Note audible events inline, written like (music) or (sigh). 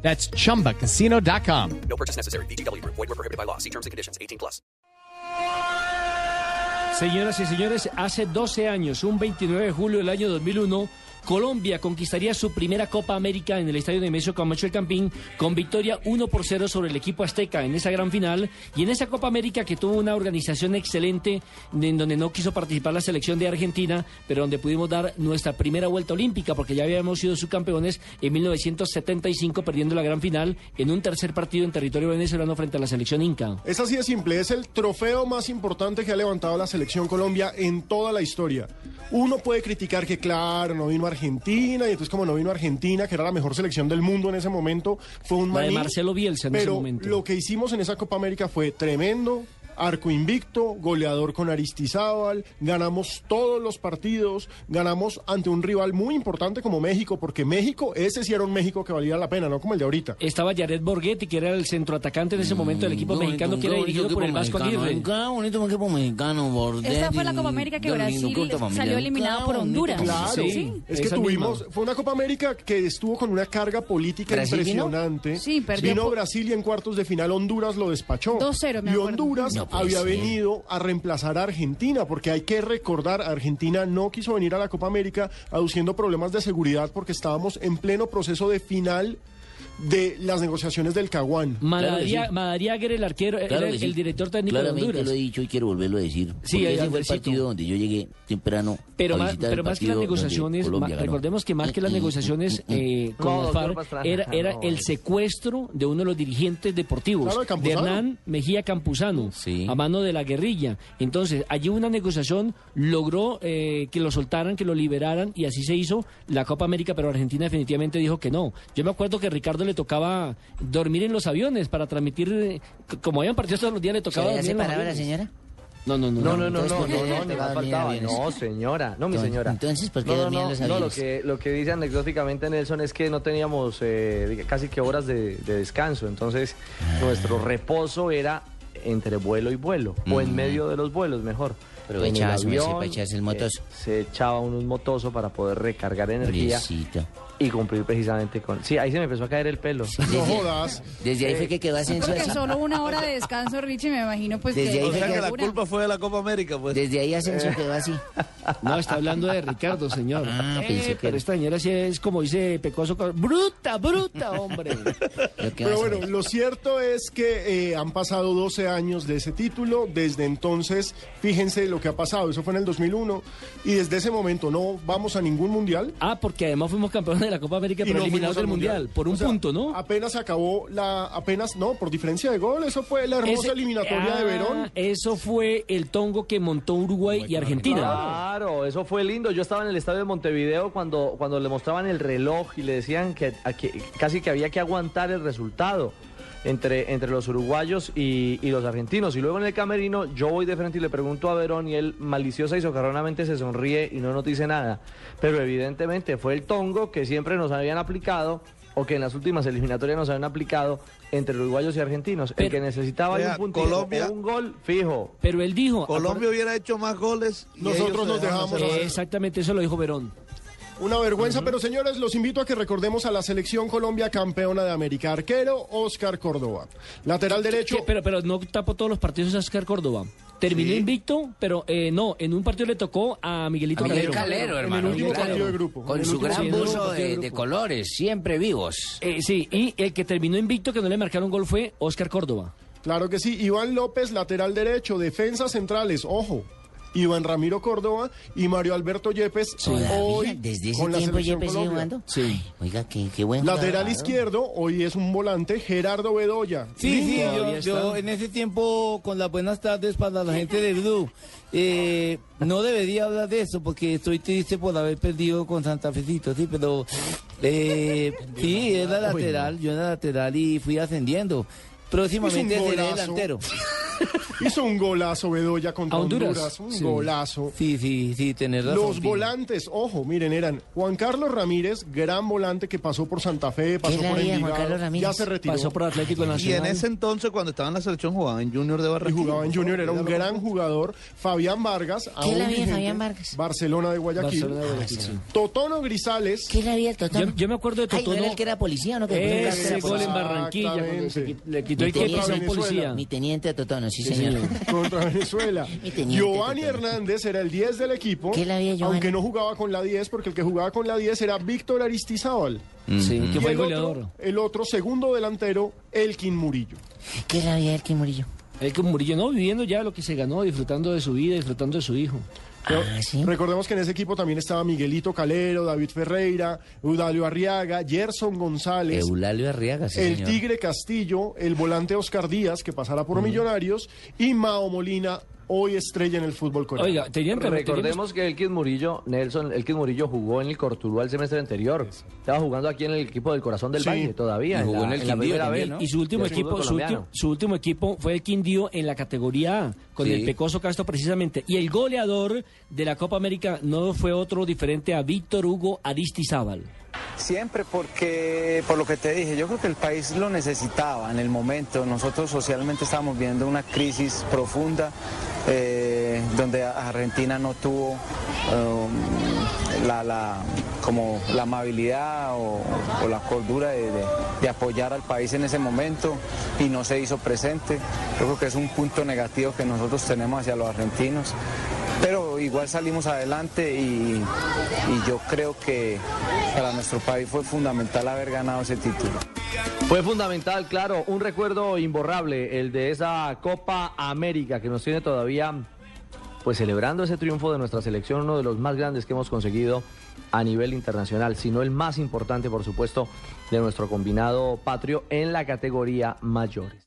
That's chumbacasino.com. No purchase necessary. BGW. Void were prohibited by law. See terms and conditions. 18 plus. Señoras y señores, hace 12 años, un 29 de julio del año 2001, Colombia conquistaría su primera Copa América en el estadio Nemesio Camacho el Campín con victoria 1 por 0 sobre el equipo azteca en esa gran final y en esa Copa América que tuvo una organización excelente en donde no quiso participar la selección de Argentina, pero donde pudimos dar nuestra primera vuelta olímpica porque ya habíamos sido subcampeones en 1975 perdiendo la gran final en un tercer partido en territorio venezolano frente a la selección inca. Es así de simple, es el trofeo más importante que ha levantado la selección Colombia en toda la historia. Uno puede criticar que, claro, no vino Argentina, y entonces como no vino Argentina, que era la mejor selección del mundo en ese momento, fue un La de. Marcelo Bielsa en pero ese momento. lo que hicimos en esa Copa América fue tremendo. Arco invicto, goleador con Aristizábal, ganamos todos los partidos, ganamos ante un rival muy importante como México, porque México, ese sí era un México que valía la pena, no como el de ahorita. Estaba Jared Borghetti, que era el centroatacante en ese momento del equipo mexicano, que era dirigido por el Vasco Aguirre. Qué bonito un equipo mexicano, Bordetti. Esta fue la Copa América que Brasil salió eliminado por. Honduras. Claro, Sí, es que esa tuvimos, misma. fue una Copa América que estuvo con una carga política ¿Brasil vino? impresionante. Sí, perdió Vino Brasil y en cuartos de final Honduras lo despachó. 2-0, me Y. Honduras No puede había venido a reemplazar a Argentina, porque hay que recordar, Argentina no quiso venir a la Copa América aduciendo problemas de seguridad porque estábamos en pleno proceso de final de las negociaciones del Caguán. Madariaga, Claro el arquero, Claro era el, sí. el director técnico de Claramente Honduras. lo he dicho y quiero volverlo a decir. Sí, ese fue el partido donde yo llegué temprano Pero, a más, pero el más que las negociaciones, Colombia ma- ganó. recordemos que más que las negociaciones (laughs) eh, con No, FARC, era, era no. el secuestro de uno de los dirigentes deportivos, Claro, de de. Hernán Mejía Campuzano, Sí. a mano de la guerrilla. Entonces, allí una negociación logró eh, que lo soltaran, que lo liberaran, y así se hizo la Copa América, pero Argentina definitivamente dijo que no. Yo me acuerdo que Ricardo le tocaba dormir en los aviones para transmitir, eh, como habían partidos todos los días, le ¿Se tocaba había dormir en los separado la señora? No, no, no. No, no, no, no, ¿por qué no, no, faltaba. No, señora, no, mi señora. entonces, ¿por qué no, no, dormía en no, los no, lo aviones? que, lo que dice anecdóticamente Nelson es que no teníamos eh, casi que horas de, de descanso, entonces Ah. nuestro reposo era entre vuelo y vuelo, o en Mm. medio de los vuelos, mejor. Aprovechaba avión, para echarse el motoso. eh, se echaba uno un motoso para poder recargar energía Pobrecito. Y cumplir precisamente con... Sí, ahí se me empezó a caer el pelo. No jodas. Desde ahí fue que quedó Asensio Porque así. solo una hora de descanso, Richie, me imagino pues Desde que... ahí O sea que la culpa fue de la Copa América, pues. Desde ahí Asensio quedó así. No, está hablando de Ricardo, señor. Ah, Eh, pensé que pero esta señora sí es como dice Pecoso, bruta, bruta, hombre. Pero bueno, lo cierto es que eh, han pasado 12 años de ese título. Desde entonces, fíjense lo que ha pasado. Eso fue en el 2001. Y desde ese momento no vamos a ningún mundial. Ah, porque además fuimos campeones de la Copa América, y pero no eliminados del al mundial, por un O sea, punto, ¿no? Apenas acabó la. Apenas, no, por diferencia de gol. Eso fue la hermosa Ese- eliminatoria de Ah, Verón. Eso fue el tongo que montó Uruguay y Argentina. Claro, eso fue lindo. Yo estaba en el estadio de Montevideo cuando, cuando le mostraban el reloj y le decían que, a que casi que había que aguantar el resultado entre, entre los uruguayos y, y los argentinos. Y luego en el camerino yo voy de frente y le pregunto a Verón y él maliciosa y socarronamente se sonríe y no nos dice nada. Pero evidentemente fue el tongo que siempre nos habían aplicado o que en las últimas eliminatorias nos habían aplicado entre uruguayos y argentinos. el que necesitaba un puntito Colombia- o un gol fijo. Pero él dijo... Colombia hubiera hecho más goles. y Nosotros nos dejamos. Eh, exactamente, eso lo dijo Verón. Una vergüenza, pero señores, los invito a que recordemos a la selección Colombia campeona de América. Arquero, Oscar Córdoba. Lateral derecho. ¿Qué? Pero, pero no tapó todos los partidos a Oscar Córdoba. Terminó Sí. invicto, pero eh, no, en un partido le tocó a Miguelito A Miguel Calero. Calero, en hermano. el último Miguel partido de Calero. grupo. en Con su gran partido de buzo de colores, siempre vivos. Eh, sí, y el que terminó invicto, que no le marcaron gol, fue Oscar Córdoba. Claro que sí. Iván López, lateral derecho, defensas centrales, ojo. Iván Ramiro Córdoba y Mario Alberto Yepes hoy desde ese con la tiempo selección Yepes sigue jugando. Sí. Ay, Oiga, qué, qué buen Lateral jugador. izquierdo, hoy es un volante, Gerardo Bedoya. Sí, sí, yo, yo en ese tiempo, con las buenas tardes para la gente de Blue, eh, no debería hablar de eso porque estoy triste por haber perdido con Santa Fecito, sí, pero eh, sí, era lateral, yo era lateral y fui ascendiendo. próximamente seré delantero. (laughs) (laughs) Hizo un golazo Bedoya contra A Honduras. Honduras. Un Sí. golazo. Sí, sí, sí, tenés razón. Los volantes, ojo, miren, eran Juan Carlos Ramírez, gran volante que pasó por Santa Fe, pasó por Envigado, Carlos Ramírez? ya se retiró Pasó por Atlético Y en Nacional. ese entonces, cuando estaba en la selección, jugaba en Junior de y Barranquilla. jugaba en Junior, era un gran jugador. Fabián Vargas, ¿Qué aún la vigente, Fabián Vargas? Barcelona de Guayaquil. Barcelona de Guayaquil, sí. Totono Grisales, ¿Qué le había el Totono? Yo, yo me acuerdo de Ay, ¿no Totono. era el que era policía no? Que Ese gol en. Barranquilla, le quitó el a teniente. policía. Mi teniente Totono, sí, señor. (laughs) contra Venezuela. (laughs) Giovanni. Hernández era el 10 del equipo, ¿Qué la vida de Giovanni? aunque no jugaba con la 10, porque el que jugaba con la 10 era Víctor Aristizábal. Sí, que fue el goleador. otro, el otro segundo delantero, Elkin Murillo. ¿Qué le había el que Murillo? Con Murillo, no, viviendo ya lo que se ganó, disfrutando de su vida, disfrutando de su hijo. Pero Ah, ¿sí? Recordemos que en ese equipo también estaba Miguelito Calero, David Ferreira, Eudalio Arriaga, Gerson González, Eulalio Arriaga, sí, el señor. Tigre Castillo, el volante Oscar Díaz, que pasará Mm. por Millonarios, y Mao Molina, hoy estrella en el fútbol coreano. Oiga, tenían que Recordemos que el Kid Murillo, Nelson, el Kid Murillo jugó en el Cortuluá el semestre anterior. Estaba jugando aquí en el equipo del Corazón del Sí. Valle todavía. Y jugó en el la Quindío vez. ¿no? Y su último equipo, su último, su último equipo fue el Quindío en la categoría A, con Sí. el Pecoso Castro precisamente. Y el goleador de la Copa América no fue otro diferente a Víctor Hugo Aristizábal. Siempre porque, por lo que te dije, yo creo que el país lo necesitaba en el momento. Nosotros socialmente estábamos viendo una crisis profunda eh, donde Argentina no tuvo um, la, como la amabilidad o, la cordura de, apoyar al país en ese momento y no se hizo presente. Yo creo que es un punto negativo que nosotros tenemos hacia los argentinos. Pero igual salimos adelante y yo creo que para nuestro país fue fundamental haber ganado ese título. Fue fundamental, claro, un recuerdo imborrable, el de esa Copa América que nos tiene todavía pues celebrando ese triunfo de nuestra selección, uno de los más grandes que hemos conseguido a nivel internacional, sino el más importante, por supuesto, de nuestro combinado patrio en la categoría mayores.